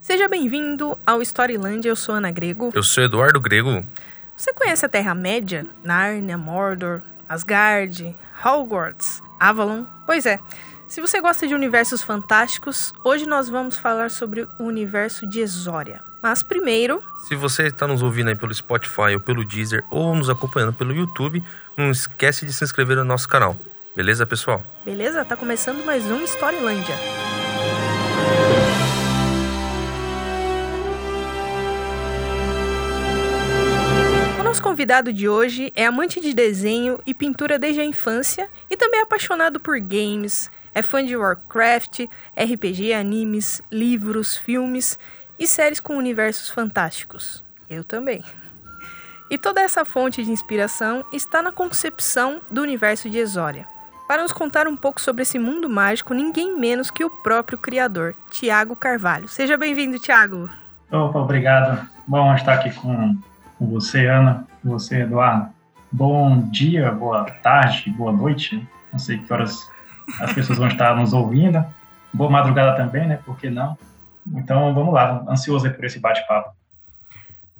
Seja bem-vindo ao Storyland, eu sou Ana Grego. Eu sou Eduardo Grego. Você conhece a Terra-média? Nárnia, Mordor, Asgard, Hogwarts, Avalon? Pois é, se você gosta de universos fantásticos, hoje nós vamos falar sobre o universo de Exória. Mas primeiro. Se você está nos ouvindo aí pelo Spotify ou pelo Deezer ou nos acompanhando pelo YouTube, não esquece de se inscrever no nosso canal. Beleza, pessoal? Beleza? Tá começando mais um Storylândia. Nosso convidado de hoje é amante de desenho e pintura desde a infância e também é apaixonado por games, é fã de Warcraft, RPG, animes, livros, filmes e séries com universos fantásticos. Eu também. E toda essa fonte de inspiração está na concepção do universo de Exória. Para nos contar um pouco sobre esse mundo mágico, ninguém menos que o próprio criador, Tiago Carvalho. Seja bem-vindo, Tiago. Opa, obrigado. Bom estar aqui com, com você, Ana, com você, Eduardo. Bom dia, boa tarde, boa noite. Não sei que horas as pessoas vão estar nos ouvindo. Boa madrugada também, né? Por que não? Então, vamos lá, ansioso por esse bate-papo.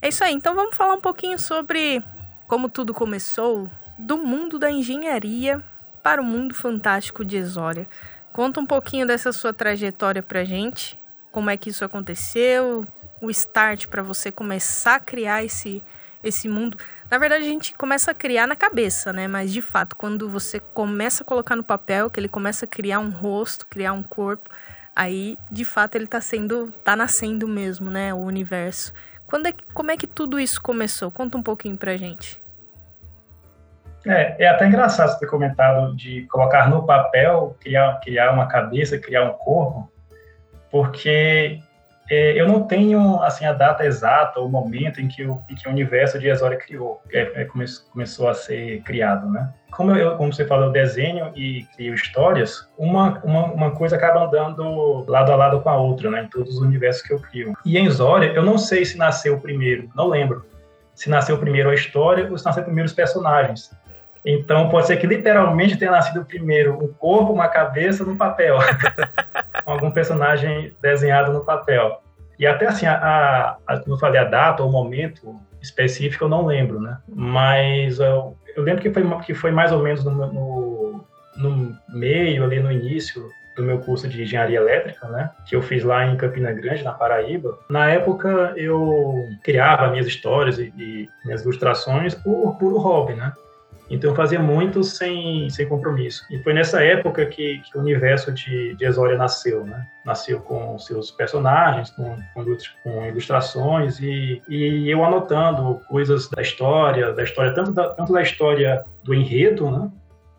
É isso aí, então vamos falar um pouquinho sobre como tudo começou, do mundo da engenharia para o mundo fantástico de Exória. Conta um pouquinho dessa sua trajetória pra gente, como é que isso aconteceu, o start para você começar a criar esse esse mundo. Na verdade, a gente começa a criar na cabeça, né? Mas de fato, quando você começa a colocar no papel, que ele começa a criar um rosto, criar um corpo, aí de fato ele tá sendo, tá nascendo mesmo, né, o universo. Quando é, como é que tudo isso começou? Conta um pouquinho pra gente. É, é até engraçado você ter comentado de colocar no papel, criar, criar uma cabeça, criar um corpo, porque eu não tenho assim a data exata, o momento em que o, em que o universo de Exória criou, é, é, come, começou a ser criado, né? Como, eu, como você falou, eu desenho e crio histórias, uma, uma, uma, coisa acaba andando lado a lado com a outra, né? Em todos os universos que eu crio. E em Exória, eu não sei se nasceu primeiro, não lembro, se nasceu primeiro a história ou se nasceu primeiro os personagens. Então, pode ser que literalmente tenha nascido primeiro um corpo, uma cabeça no papel. algum personagem desenhado no papel. E até assim, a, a, como eu falei, a data ou o momento específico eu não lembro, né? Mas eu, eu lembro que foi, que foi mais ou menos no, no, no meio, ali no início do meu curso de engenharia elétrica, né, que eu fiz lá em Campina Grande, na Paraíba. Na época eu criava minhas histórias e, e minhas ilustrações por puro hobby, né? Então eu fazia muito sem, sem compromisso. E foi nessa época que, que o universo de, de Exória nasceu, né? Nasceu com seus personagens, com, com, com ilustrações e, e, eu anotando coisas da história, da história tanto da, tanto da história do enredo, né?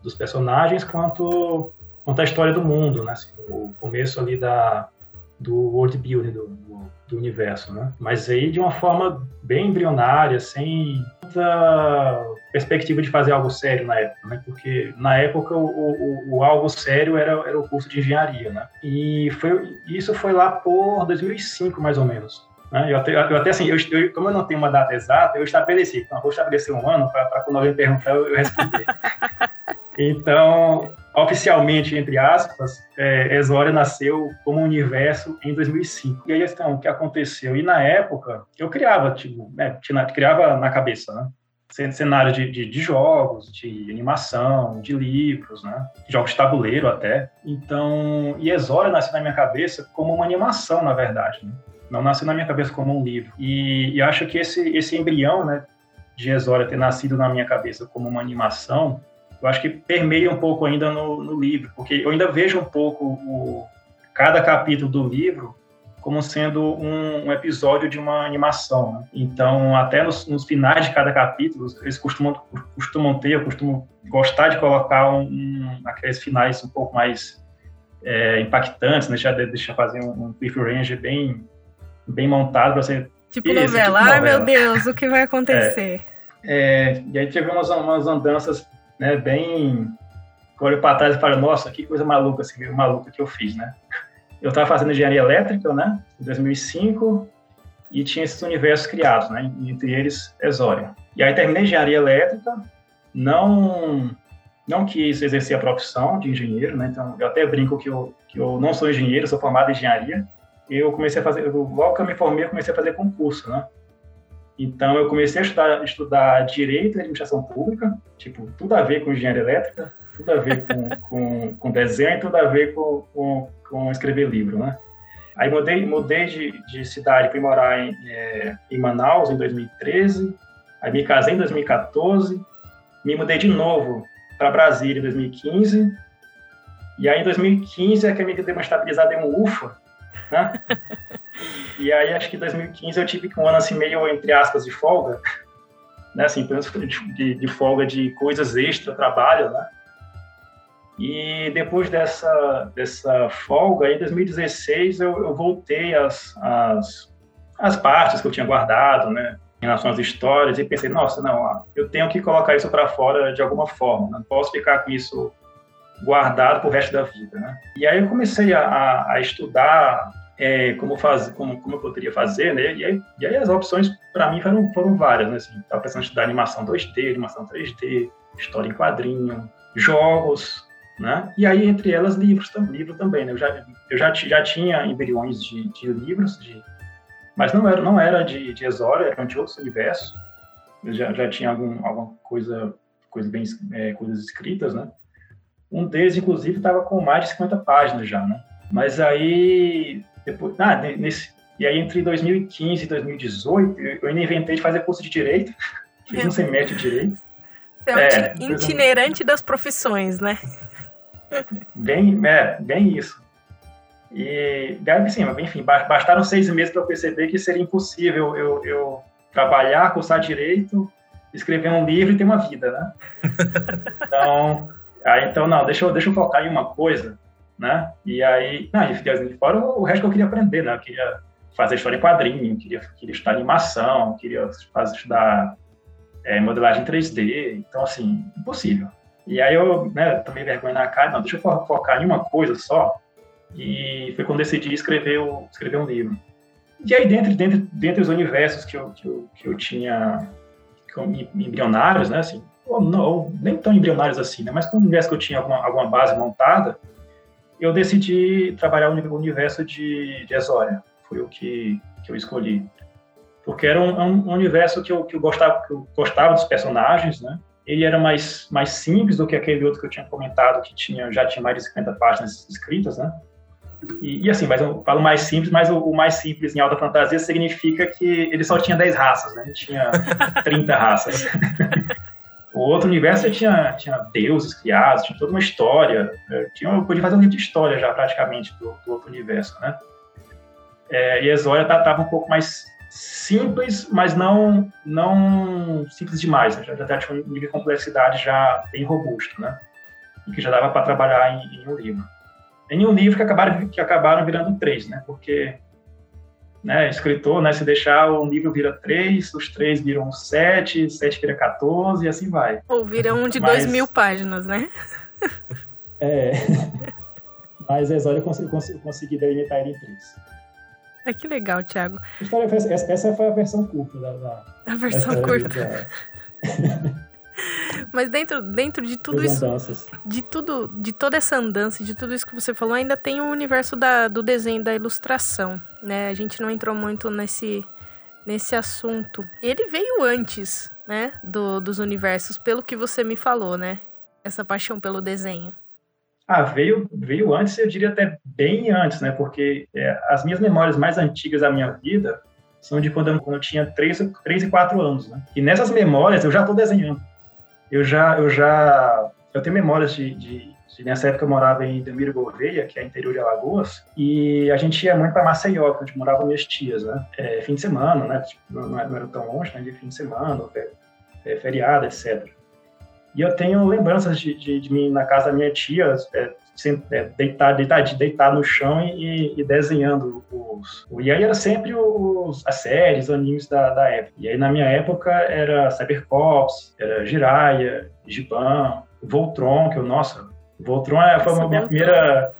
Dos personagens, quanto, quanto a história do mundo, né? Assim, o começo ali da, do world building do, do, do, universo, né? Mas aí de uma forma bem embrionária, sem muita perspectiva de fazer algo sério na época, né? Porque na época o, o, o algo sério era, era o curso de engenharia, né? E foi, isso foi lá por 2005, mais ou menos. Né? Eu, até, eu até assim, eu, eu, como eu não tenho uma data exata, eu estabeleci, então, vou estabelecer um ano para quando alguém perguntar eu, eu responder. então, oficialmente, entre aspas, é, Exória nasceu como universo em 2005. E aí, então, o que aconteceu? E na época, eu criava, tipo, né, criava na cabeça, né? cenário de, de, de, jogos, de animação, de livros, né? Jogos de tabuleiro até. Então, e Exória nasceu na minha cabeça como uma animação, na verdade. Né? Não nasceu na minha cabeça como um livro. E, e acho que esse, esse embrião, né, de Exória ter nascido na minha cabeça como uma animação, eu acho que permeia um pouco ainda no, no livro, porque eu ainda vejo um pouco o, cada capítulo do livro como sendo um, um episódio de uma animação. Né? Então, até nos, nos, finais de cada capítulo, eles costumam, costumam ter, eu costumo gostar de colocar um, um aqueles finais um pouco mais é, impactantes, né? deixar, deixar fazer um, um cliffhanger bem, bem montado para ser. Tipo novela, tipo novela. ai meu Deus, o que vai acontecer? É, é, e aí tivemos umas andanças né, bem... Olho para trás e falo, nossa, que coisa maluca, assim, maluca que eu fiz, né? Eu estava fazendo engenharia elétrica, né, em 2005, e tinha esses universos criados, né, entre eles Exória. E aí terminei engenharia elétrica, não não quis exercer a profissão de engenheiro, né, então eu até brinco que eu, que eu não sou engenheiro, sou formado em engenharia, eu comecei a fazer, logo que eu me formei, eu comecei a fazer concurso, né? Então, eu comecei a estudar, estudar Direito e Administração Pública, tipo, tudo a ver com engenharia elétrica, tudo a ver com, com, com desenho, tudo a ver com, com, com, escrever livro, né? Aí mudei, mudei de, de cidade, fui morar em, é, em Manaus em 2013, aí me casei em 2014, me mudei de novo para Brasília em 2015, e aí em 2015 é que a minha deu uma estabilizada em um UFA, né? E aí acho que em 2015 eu tive um ano assim meio, entre aspas, de folga, né? Assim, de, de folga de coisas extra, trabalho, né? E depois dessa, dessa folga, em 2016, eu, eu voltei às, às, às partes que eu tinha guardado, né? Em relação às histórias, e pensei, nossa, não, eu tenho que colocar isso para fora de alguma forma, não posso ficar com isso guardado para o resto da vida, né? E aí eu comecei a, a estudar é, como, faz, como, como eu poderia fazer, né? E aí, e aí as opções, para mim, foram, foram várias, né? Assim, estava pensando em estudar animação 2D, animação 3D, história em quadrinho, jogos, né? E aí, entre elas, livros, livro também, né? Eu já, eu já, já tinha embriões de, de livros, de, mas não era, não era de, de Exória, eram de outros universos. Eu já, já tinha algum, alguma coisa, coisa bem, é, coisas escritas, né? Um deles, inclusive, estava com mais de 50 páginas já, né? Mas aí, depois, ah, nesse, e aí entre 2015 e 2018, eu ainda inventei de fazer curso de Direito, fiz um semestre de Direito. Você é um é, itinerante das profissões, né? Bem, é, bem isso. E, assim, enfim, bastaram seis meses para eu perceber que seria impossível eu, eu trabalhar, cursar direito, escrever um livro e ter uma vida, né? Então, aí, então não, deixa eu, deixa eu focar em uma coisa, né? E aí, não, e fora o resto que eu queria aprender, né? Eu queria fazer história em quadrinho, queria, queria estudar animação, queria fazer, estudar é, modelagem 3D, então, assim, impossível. E aí eu né, tomei vergonha na cara, não, deixa eu focar em uma coisa só. E foi quando decidi escrever, o, escrever um livro. E aí, dentro, dentro, dentre os universos que eu, que eu, que eu tinha embrionários, né, assim, ou não, ou nem tão embrionários assim, né, mas com o universo que eu tinha alguma, alguma base montada, eu decidi trabalhar o universo de, de Exória. Foi o que, que eu escolhi. Porque era um, um universo que eu, que eu, gostava, que eu gostava dos personagens, né? ele era mais, mais simples do que aquele outro que eu tinha comentado, que tinha, já tinha mais de 50 páginas escritas, né? E, e assim, mas eu falo mais simples, mas o, o, mais simples em alta fantasia significa que ele só tinha 10 raças, né? Ele tinha 30 raças. o outro universo tinha, tinha deuses criados, tinha toda uma história. Eu, tinha, eu podia fazer um livro de história já, praticamente, do, do outro universo, né? É, e a Exória estava tá, um pouco mais simples, mas não não simples demais. Né? Já, já tinha um nível de complexidade já bem robusto, né? E que já dava para trabalhar em, em, um livro. Em um livro que acabaram que acabaram virando três, né? Porque né, escritor, né, se deixar o livro vira três, os três viram sete, sete vira 14 e assim vai. Ou vira um de mas... dois mil páginas, né? é. Mas a Exória eu consegui, consegui, consegui delimitar ele em três. É que legal, Thiago. Essa foi a versão curta da. da a versão curta. Mas dentro, dentro de tudo isso, de tudo, de toda essa andança, de tudo isso que você falou, ainda tem o universo da, do desenho, da ilustração, né? A gente não entrou muito nesse, nesse assunto. Ele veio antes, né, do, dos universos, pelo que você me falou, né? Essa paixão pelo desenho. Ah, veio, veio antes, eu diria até bem antes, né? Porque é, as minhas memórias mais antigas da minha vida são de quando eu, quando eu tinha 3, 3 e 4 anos, né? E nessas memórias eu já estou desenhando. Eu já, eu já, eu tenho memórias de, de, de nessa época eu morava em Delmiro Gouveia, que é interior de Alagoas, e a gente ia muito para Maceió, onde moravam minhas tias, né? É, fim de semana, né? Tipo, não, não, era tão longe, né? De fim de semana, é, feriado, etc. E eu tenho lembranças de, de, de mim na casa da minha tia, é, é, deitar, deitar, de deitar no chão e, e, desenhando os. E aí era sempre os, as séries, os animes da, da época. E aí na minha época era Cybercops, era Jiraiya, Giban, Voltron, que eu, nossa, Voltron é, foi a minha primeira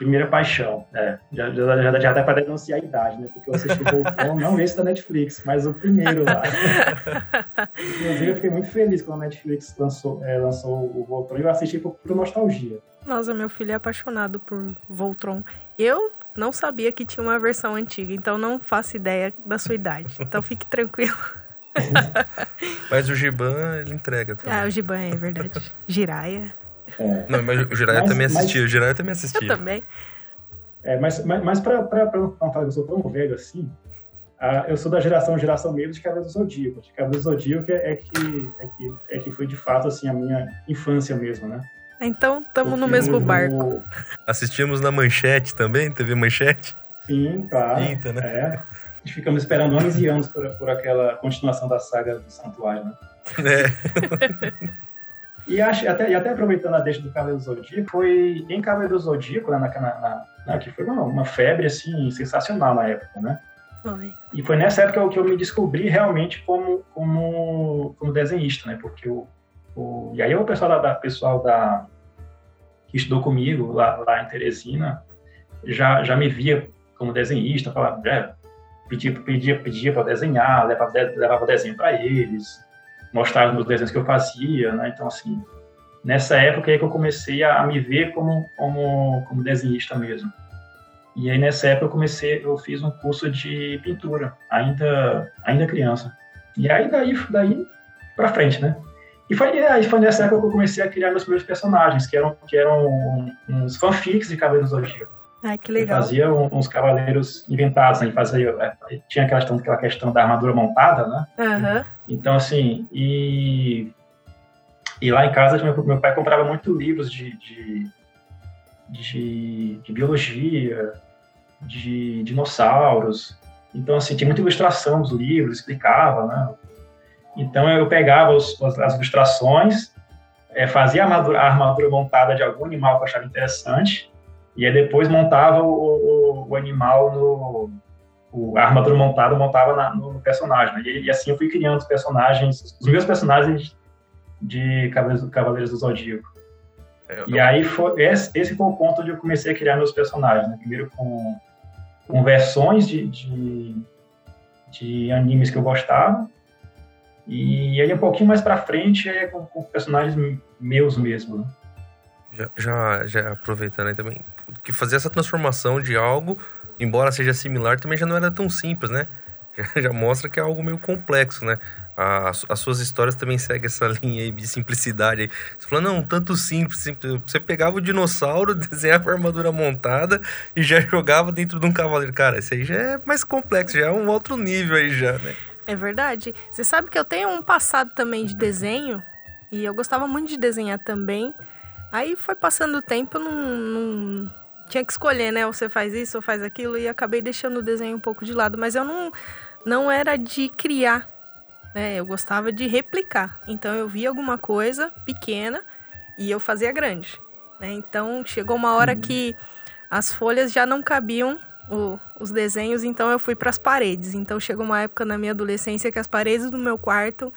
primeira paixão. É, já, já, já, já dá para denunciar a idade, né? Porque eu assisti o Voltron, não esse da Netflix, mas o primeiro lá. Inclusive, eu fiquei muito feliz quando a Netflix lançou, é, lançou o Voltron e eu assisti por, por nostalgia. Nossa, meu filho é apaixonado por Voltron. Eu não sabia que tinha uma versão antiga, então não faço ideia da sua idade. Então fique tranquilo. mas o Giban, ele entrega também. Ah, o Giban é verdade. Jiraya. É. Não, mas o Jiraya também assistia. Mas... O Jiraya também assistia. Eu também. É, mas, mas, mas pra, pra, pra não falar que eu sou tão velho assim, ah, eu sou da geração geração mesmo de Cavaleiro do Zodíaco. De Cavaleiro do Zodíaco é, é, que, é, que, é que foi de fato assim, a minha infância mesmo, né? Então, estamos no mesmo barco. Assistimos na Manchete também, TV Manchete? Sim, claro. Quinta, né? É. A gente ficamos esperando anos e anos por, por aquela continuação da saga do Santuário, né? É. e, até, e até aproveitando a deixa do Cavaleiro do Zodíaco, foi em Cavaleiro do Zodíaco, né, na, na, na, que foi uma, uma febre, assim, sensacional na época, né? Foi. E foi nessa época que eu me descobri realmente como, como, como desenhista, né? Porque o, o, e aí o pessoal da, pessoal da que estudou comigo lá, lá em Teresina já, já me via como desenhista, falava, é, pedia, pedia, pedia para desenhar, levava, levava desenho para eles, mostrava os desenhos que eu fazia, né? Então, assim, nessa época é que eu comecei a, me ver como, como, como desenhista mesmo. E aí nessa época eu comecei, eu fiz um curso de pintura, ainda ainda criança. E aí daí daí para frente, né? E foi aí foi nessa época que eu comecei a criar meus primeiros personagens, que eram que eram uns fanfics de Cavaleiros do Zodíaco. Que legal. Eu fazia uns cavaleiros inventados, né? Fazia, é, tinha aquela questão, aquela questão da armadura montada, né? Uhum. Então, assim, e, e lá em casa meu, meu pai comprava muito livros de, de de, de biologia, de dinossauros. Então, assim, tinha muita ilustração nos livros, explicava, né? Então, eu pegava os, as ilustrações, é, fazia a armadura, a armadura, montada de algum animal que eu achava interessante, e aí depois montava o, o, o animal no... O, a armadura montada montava na, no personagem. Né? E, e, assim eu fui criando os personagens, os meus personagens de Cavaleiros, Cavaleiros do Zodíaco. É, e aí foi esse, esse, foi o ponto onde eu comecei a criar meus personagens. Né? Primeiro com, com versões de, de, de, animes que eu gostava. E aí um pouquinho mais para frente é com, com, personagens meus mesmo. Né? Já, já, já aproveitando aí também, que fazer essa transformação de algo, embora seja similar, também já não era tão simples, né? Já, já mostra que é algo meio complexo, né? as, as suas histórias também seguem essa linha aí de simplicidade. Aí. Você fala, não, tanto simples, simples. Você pegava o dinossauro, desenhava a armadura montada e já jogava dentro de um cavaleiro. Cara, isso aí já é mais complexo, já é um outro nível aí já, né? É verdade. Você sabe que eu tenho um passado também de desenho e eu gostava muito de desenhar também. Aí foi passando o tempo, eu não, não tinha que escolher, né? Ou você faz isso ou faz aquilo e acabei deixando o desenho um pouco de lado. Mas eu não, não era de criar né? Eu gostava de replicar. Então eu via alguma coisa pequena e eu fazia grande. Né? Então chegou uma hora uhum. que as folhas já não cabiam o, os desenhos, então eu fui para as paredes. Então chegou uma época na minha adolescência que as paredes do meu quarto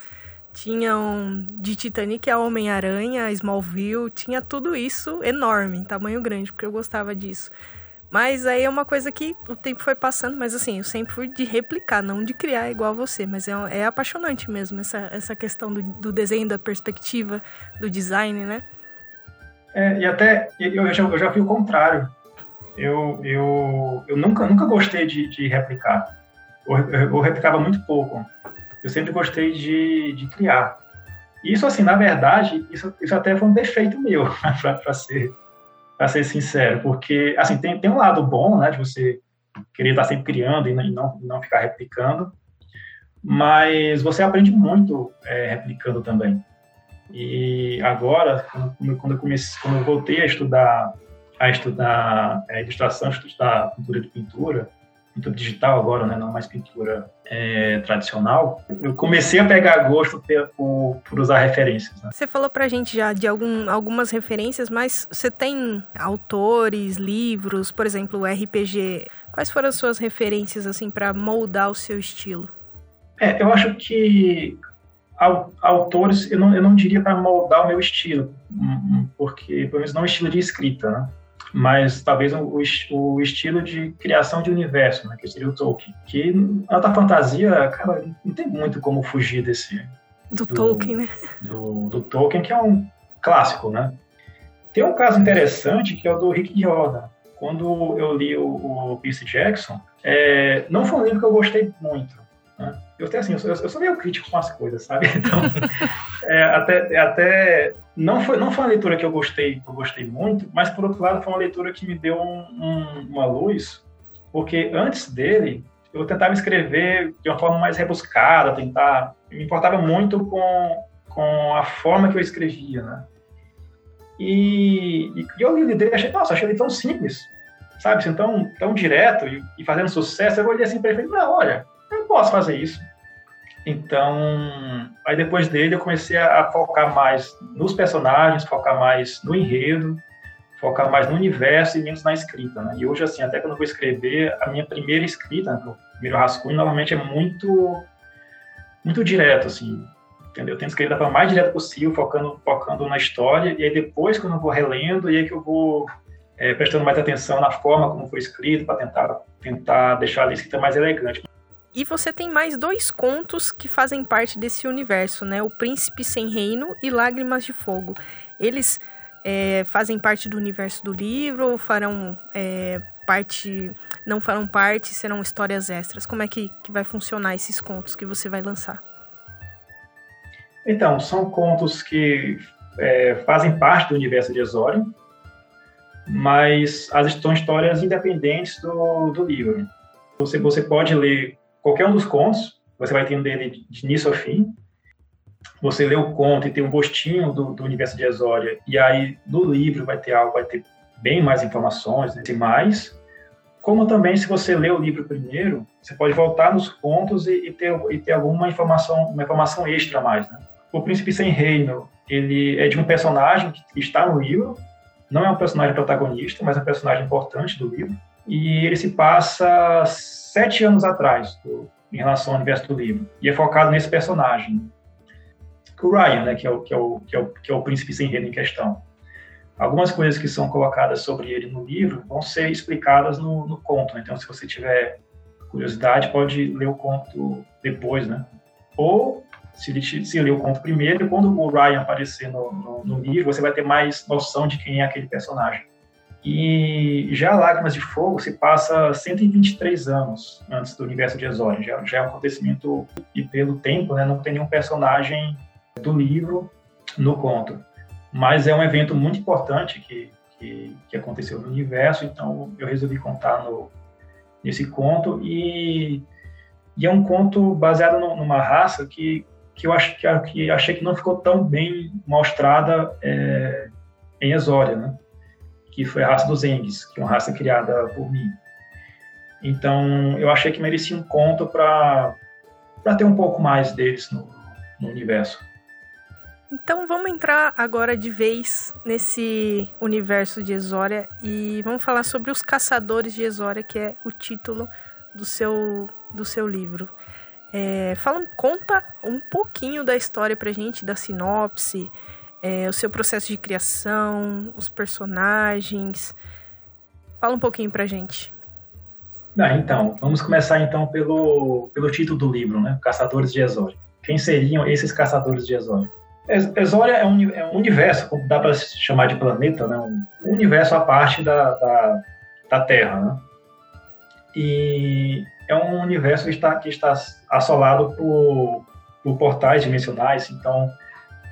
tinham de Titanic a Homem-Aranha, Smallville, tinha tudo isso enorme, tamanho grande, porque eu gostava disso. Mas aí é uma coisa que o tempo foi passando, mas assim, eu sempre fui de replicar, não de criar igual você. Mas é, é apaixonante mesmo essa, essa questão do, do desenho, da perspectiva, do design, né? É, e até eu já, eu já vi o contrário. Eu, eu, eu nunca, nunca gostei de, de replicar. Eu, eu, replicava muito pouco. Eu sempre gostei de, de criar. Isso, assim, na verdade, isso, isso até foi um defeito meu, para ser ser sincero, porque assim tem, tem um lado bom, né, de você querer estar sempre criando e não, não ficar replicando, mas você aprende muito é, replicando também. E agora, quando eu comecei, quando eu voltei a estudar a estudar é, ilustração, estudar pintura de pintura, pintura digital agora, né, não mais pintura é, tradicional, eu comecei a pegar gosto por, por usar referências. Né? Você falou pra gente já de algum, algumas referências, mas você tem autores, livros, por exemplo, RPG. Quais foram as suas referências assim para moldar o seu estilo? É, eu acho que autores, eu não, eu não diria para moldar o meu estilo, hum, hum, porque pelo menos não o estilo de escrita, né? Mas talvez o, o, estilo de criação de universo, né, que seria o Tolkien. Que alta fantasia, cara, não tem muito como fugir desse. Do, do Tolkien, né? Do, do, Tolkien, que é um clássico, né? Tem um caso interessante que é o do Rick Jordan. Quando eu li o, o Percy Jackson, é, não foi um livro que eu gostei muito. Né? Eu, até, assim, eu, sou, eu sou meio crítico com as coisas, sabe? Então, é, até, até não foi, não foi uma leitura que eu gostei, eu gostei muito, mas por outro lado foi uma leitura que me deu um, um, uma luz, porque antes dele eu tentava escrever de uma forma mais rebuscada, tentar, me importava muito com, com a forma que eu escrevia, né? E, e eu li dele e achei, nossa, achei ele tão simples, sabe? Assim, tão, tão direto e, e fazendo sucesso. Eu olhei assim para ele e falei, não, olha, eu posso fazer isso. Então, aí depois dele eu comecei a, focar mais nos personagens, focar mais no enredo, focar mais no universo e menos na escrita, né? E hoje, assim, até quando eu vou escrever, a minha primeira escrita, o primeiro rascunho, normalmente é muito, muito direto, assim, entendeu? Eu tento escrever da forma mais direta possível, focando, focando na história, e aí depois, quando eu vou relendo, e aí que eu vou é, prestando mais atenção na forma como foi escrito, para tentar, tentar deixar a escrita mais elegante. E você tem mais dois contos que fazem parte desse universo, né? O Príncipe Sem Reino e Lágrimas de Fogo. Eles é, fazem parte do universo do livro ou farão é, parte. não farão parte, serão histórias extras? Como é que, que vai funcionar esses contos que você vai lançar? Então, são contos que é, fazem parte do universo de Exório, mas as são histórias independentes do, do livro. Você, você pode ler qualquer um dos contos, você vai entender ele de início ao fim. Você lê o conto e tem um gostinho do, do universo de Exória, e aí no livro vai ter algo, vai ter bem mais informações, né, mais. Como também, se você lê o livro primeiro, você pode voltar nos contos e, e ter, e ter alguma informação, uma informação extra a mais. Né? O Príncipe Sem Reino, ele é de um personagem que está no livro, não é um personagem protagonista, mas é um personagem importante do livro, e ele se passa sete anos atrás, do, em relação ao universo do livro, e é focado nesse personagem, o Ryan, né, que, é o, que, é o, que, é o, que é o príncipe sem rede em questão. Algumas coisas que são colocadas sobre ele no livro vão ser explicadas no, no conto, né? então se você tiver curiosidade, pode ler o conto depois, né? Ou se, se ler o conto primeiro, quando o Ryan aparecer no, no, no livro, você vai ter mais noção de quem é aquele personagem. E já Lágrimas de Fogo se passa 123 anos antes do universo de Exório. Já, já é um acontecimento, e pelo tempo, né, não tem nenhum personagem do livro no conto. Mas é um evento muito importante que, que, que aconteceu no universo, então eu resolvi contar no, nesse conto. E, e é um conto baseado no, numa raça que, que eu acho, que, achei que não ficou tão bem mostrada é, em Exória, né? Que foi a raça dos Engs, que é uma raça criada por mim. Então, eu achei que merecia um conto para ter um pouco mais deles no, no universo. Então vamos entrar agora de vez nesse universo de Exória e vamos falar sobre os Caçadores de Exória, que é o título do seu, do seu livro. É, fala, conta um pouquinho da história pra gente, da sinopse, é, o seu processo de criação, os personagens. Fala um pouquinho pra gente. Ah, então, vamos começar então pelo, pelo título do livro, né? Caçadores de Exória. Quem seriam esses caçadores de Exória? Exória é um, é um universo, dá para se chamar de planeta, né? um universo à parte da, da, da Terra. Né? E é um universo que está, que está assolado por, por portais dimensionais, então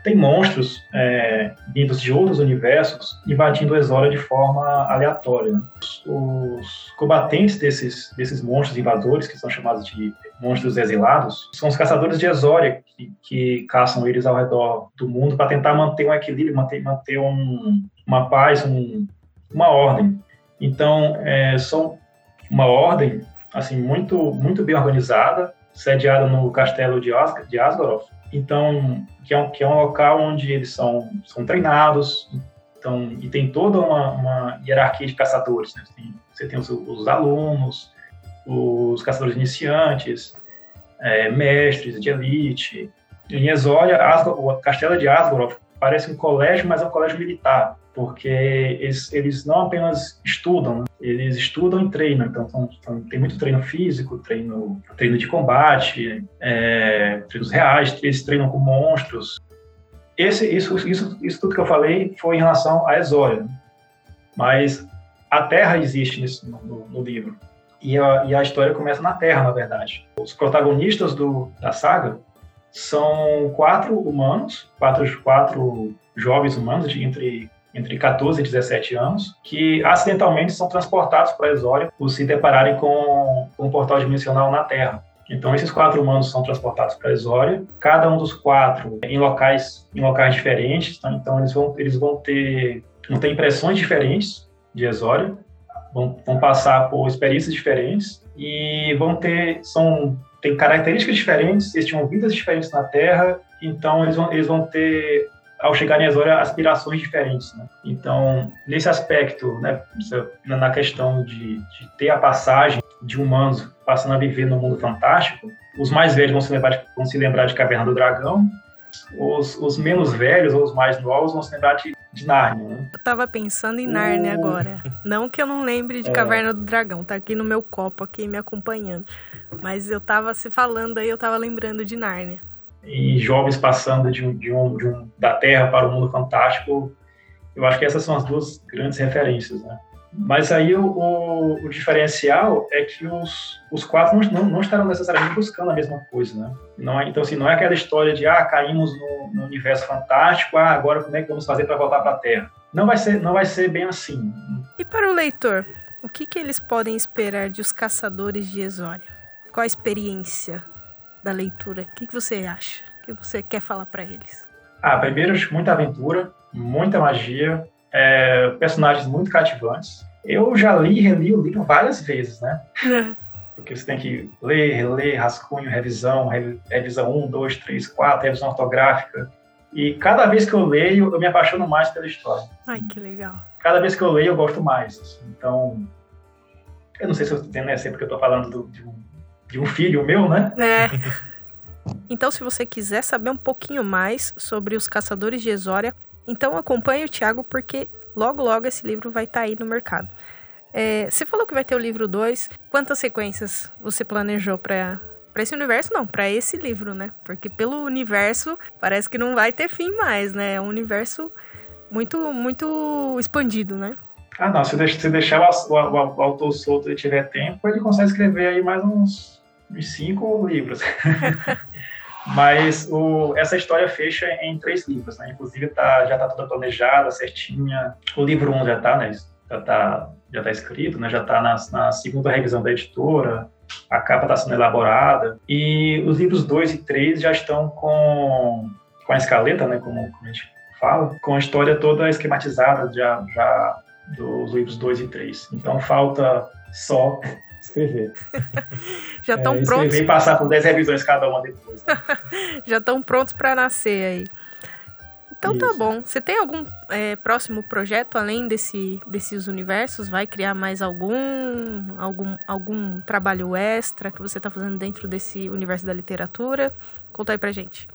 tem monstros é, vindos de outros universos invadindo Exória de forma aleatória. Né? Os combatentes desses, desses monstros invasores, que são chamados de monstros exilados, são os caçadores de Exória, que, que caçam eles ao redor do mundo para tentar manter um equilíbrio, manter, manter um, uma paz, um, uma ordem. Então, é, são uma ordem assim muito muito bem organizada, sediada no castelo de, As de Asgoroth, então, que é um, que é um local onde eles são, são treinados, então, e tem toda uma, uma hierarquia de caçadores. Né? Tem, você tem os, os, alunos, os caçadores iniciantes, é, mestres de elite. Em Exória, o castelo de Asgoroth parece um colégio, mas é um colégio militar porque eles, eles não apenas estudam, né? eles estudam e treinam. Então, tem muito treino físico, treino, treino de combate, é, treinos reais, eles treinam com monstros. esse, isso, isso, isso tudo que eu falei foi em relação a Exória. Mas a Terra existe no, no livro. E a, e a, história começa na Terra, na verdade. Os protagonistas do, da saga são quatro humanos, quatro, quatro jovens humanos de entre, entre 14 e 17 anos, que acidentalmente são transportados para Exória por se depararem com, com um portal dimensional na Terra. Então, esses quatro humanos são transportados para Exória, cada um dos quatro em locais, em locais diferentes, tá? então eles vão, eles vão ter, vão ter impressões diferentes de Exória, vão, vão passar por experiências diferentes e vão ter, são, tem características diferentes, eles tinham vidas diferentes na Terra, então eles vão, eles vão ter ao chegar em Exória, aspirações diferentes. Né? Então, nesse aspecto, né, na questão de, de, ter a passagem de humanos passando a viver no mundo fantástico, os mais velhos vão se lembrar de, vão se lembrar de Caverna do Dragão, os, os menos velhos ou os mais novos vão se lembrar de, de Nárnia. Né? Eu tava pensando em Nárnia uh... agora. Não que eu não lembre de é. Caverna do Dragão, tá aqui no meu copo aqui me acompanhando. Mas eu tava se falando aí, eu tava lembrando de Nárnia e jovens passando de um, de um, de um, da Terra para o mundo fantástico. Eu acho que essas são as duas grandes referências, né? Mas aí o, o, o diferencial é que os, os quatro não, não, estarão necessariamente buscando a mesma coisa, né? Não é, então, assim, não é aquela história de, ah, caímos no, no universo fantástico, ah, agora como é que vamos fazer para voltar para a Terra? Não vai, ser, não vai ser bem assim. E para o leitor, o que, que eles podem esperar de Os Caçadores de Exória? Qual a experiência da leitura? O que, que você acha? O que você quer falar para eles? Ah, primeiro, muita aventura, muita magia, é, personagens muito cativantes. Eu já li e reli o livro várias vezes, né? Porque você tem que ler, reler, rascunho, revisão, revisão 1, 2, 3, 4, revisão ortográfica. E cada vez que eu leio, eu me apaixono mais pela história. Ai, que legal. Cada vez que eu leio, eu gosto mais. Então, eu não sei se eu entendo, né? Sempre que eu estou falando do, de um de um filho meu, né? É. Então, se você quiser saber um pouquinho mais sobre os caçadores de Exória, então acompanhe o Thiago, porque logo, logo esse livro vai estar tá aí no mercado. É, você falou que vai ter o livro 2. Quantas sequências você planejou para para esse universo não, para esse livro, né? Porque pelo universo parece que não vai ter fim mais, né? É um universo muito muito expandido, né? Ah, não, se, deixar o, o, o, autor solto e tiver tempo, ele consegue escrever aí mais uns uns cinco livros. Mas o, essa história fecha em três livros, né? Inclusive tá, já está toda planejada, certinha. O livro 1 um já está, né? Já está já tá escrito, né? Já está na, na, segunda revisão da editora. A capa está sendo elaborada. E os livros 2 e 3 já estão com, com a escaleta, né? Como, como a gente fala, com a história toda esquematizada já, já dos livros 2 e 3. Então falta só escrever. Já estão é, prontos. E passar por 10 revisões cada uma depois. Né? Já estão prontos para nascer aí. Então tá Isso. tá bom. Você tem algum é, próximo projeto além desse, desses universos? Vai criar mais algum, algum, algum trabalho extra que você está fazendo dentro desse universo da literatura? Conta aí pra gente.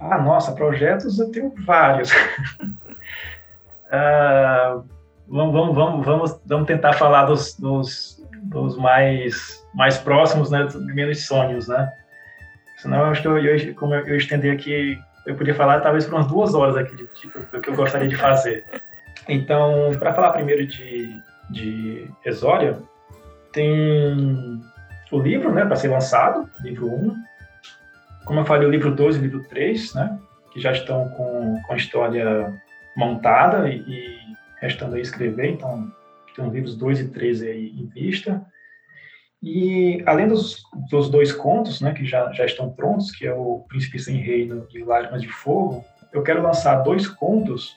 Ah, nossa, projetos eu tenho vários. uh, vamos, vamos, vamos, vamos, vamos tentar falar dos, dos dos mais, mais próximos, né, menos sonhos, né? Senão, eu acho que eu, eu, como eu, estendi aqui, eu podia falar talvez por umas duas horas aqui tipo, do que eu gostaria de fazer. Então, para falar primeiro de, de Exória, tem o livro, né, para ser lançado, livro 1. Como eu falei, o livro 2 e o livro 3, né, que já estão com, com a história montada e, e restando a escrever, então então, livros 2 e 3 aí em vista. E, além dos, dos dois contos, né, que já, já estão prontos, que é o Príncipe Sem Reino e Lágrimas de Fogo, eu quero lançar dois contos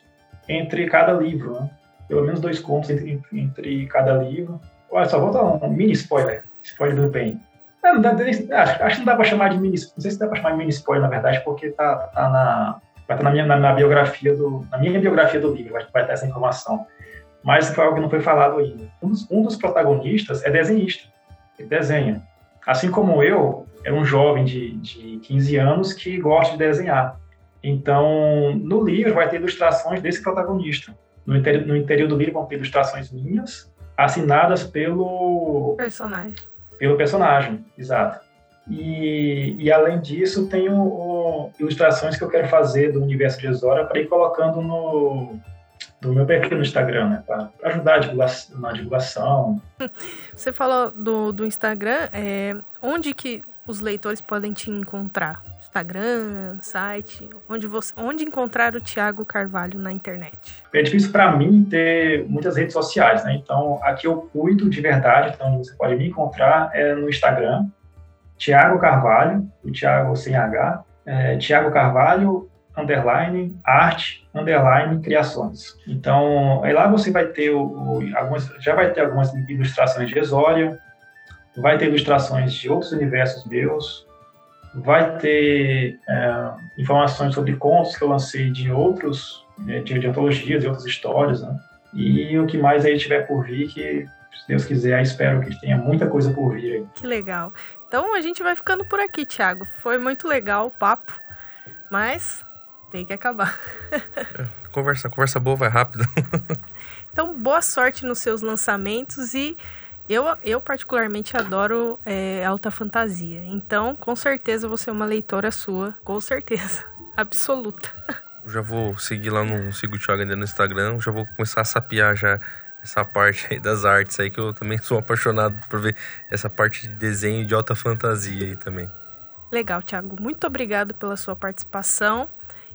entre cada livro, né? Pelo menos dois contos entre, entre cada livro. Olha só, vou dar um mini spoiler. Spoiler do bem. Não, não dá, acho, acho que não dá para chamar de mini Não sei se dá para chamar de mini spoiler, na verdade, porque tá, tá na, vai estar tá na minha, na, na, biografia do, na minha biografia do livro, vai, vai estar essa informação mas foi algo que não foi falado ainda. Um dos, um dos protagonistas é desenhista, ele desenha. Assim como eu, é um jovem de, de 15 anos que gosta de desenhar. Então, no livro vai ter ilustrações desse protagonista. No interior, no interior do livro vão ter ilustrações minhas, assinadas pelo personagem. Pelo personagem, exato. E, e além disso, tem o, ilustrações que eu quero fazer do universo de Exora para ir colocando no, do meu perfil no Instagram, né? Para ajudar divulgação, na divulgação. Você falou do, do Instagram, é, onde que os leitores podem te encontrar? Instagram, site, onde você, onde encontrar o Tiago Carvalho na internet? É difícil para mim ter muitas redes sociais, né? Então aqui eu cuido de verdade, então você pode me encontrar é no Instagram, Tiago Carvalho, o Tiago sem H, é, Tiago Carvalho underline arte underline criações. Então, aí lá você vai ter o, o, algumas, já vai ter algumas ilustrações de Exória, vai ter ilustrações de outros universos meus, vai ter é, informações sobre contos que eu lancei de outros, né, de, de antologias, de outras histórias, né? E o que mais aí tiver por vir, que se Deus quiser, espero que tenha muita coisa por vir aí. Que legal. Então a gente vai ficando por aqui, Thiago. Foi muito legal o papo, mas tem que acabar. É, conversa, conversa boa vai rápido. então, boa sorte nos seus lançamentos e eu, eu particularmente adoro é, alta fantasia. Então, com certeza, você é uma leitora sua. Com certeza. Absoluta. já vou seguir lá no Sigo Thiago ainda no Instagram. Já vou começar a sapiar já essa parte aí das artes aí, que eu também sou apaixonado por ver essa parte de desenho de alta fantasia aí também. Legal, Thiago. Muito obrigado pela sua participação.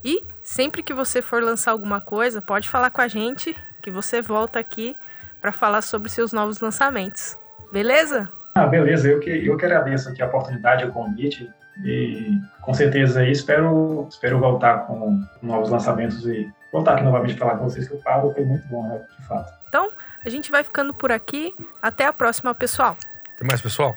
E sempre que você for lançar alguma coisa, pode falar com a gente que você volta aqui para falar sobre seus novos lançamentos. Beleza? Ah, beleza. Eu que, eu que agradeço aqui a oportunidade, o convite. E com certeza aí espero, espero voltar com novos lançamentos e voltar aqui novamente falar com vocês que o papo foi muito bom, né? De fato. Então, a gente vai ficando por aqui. Até a próxima, pessoal. Até mais, pessoal.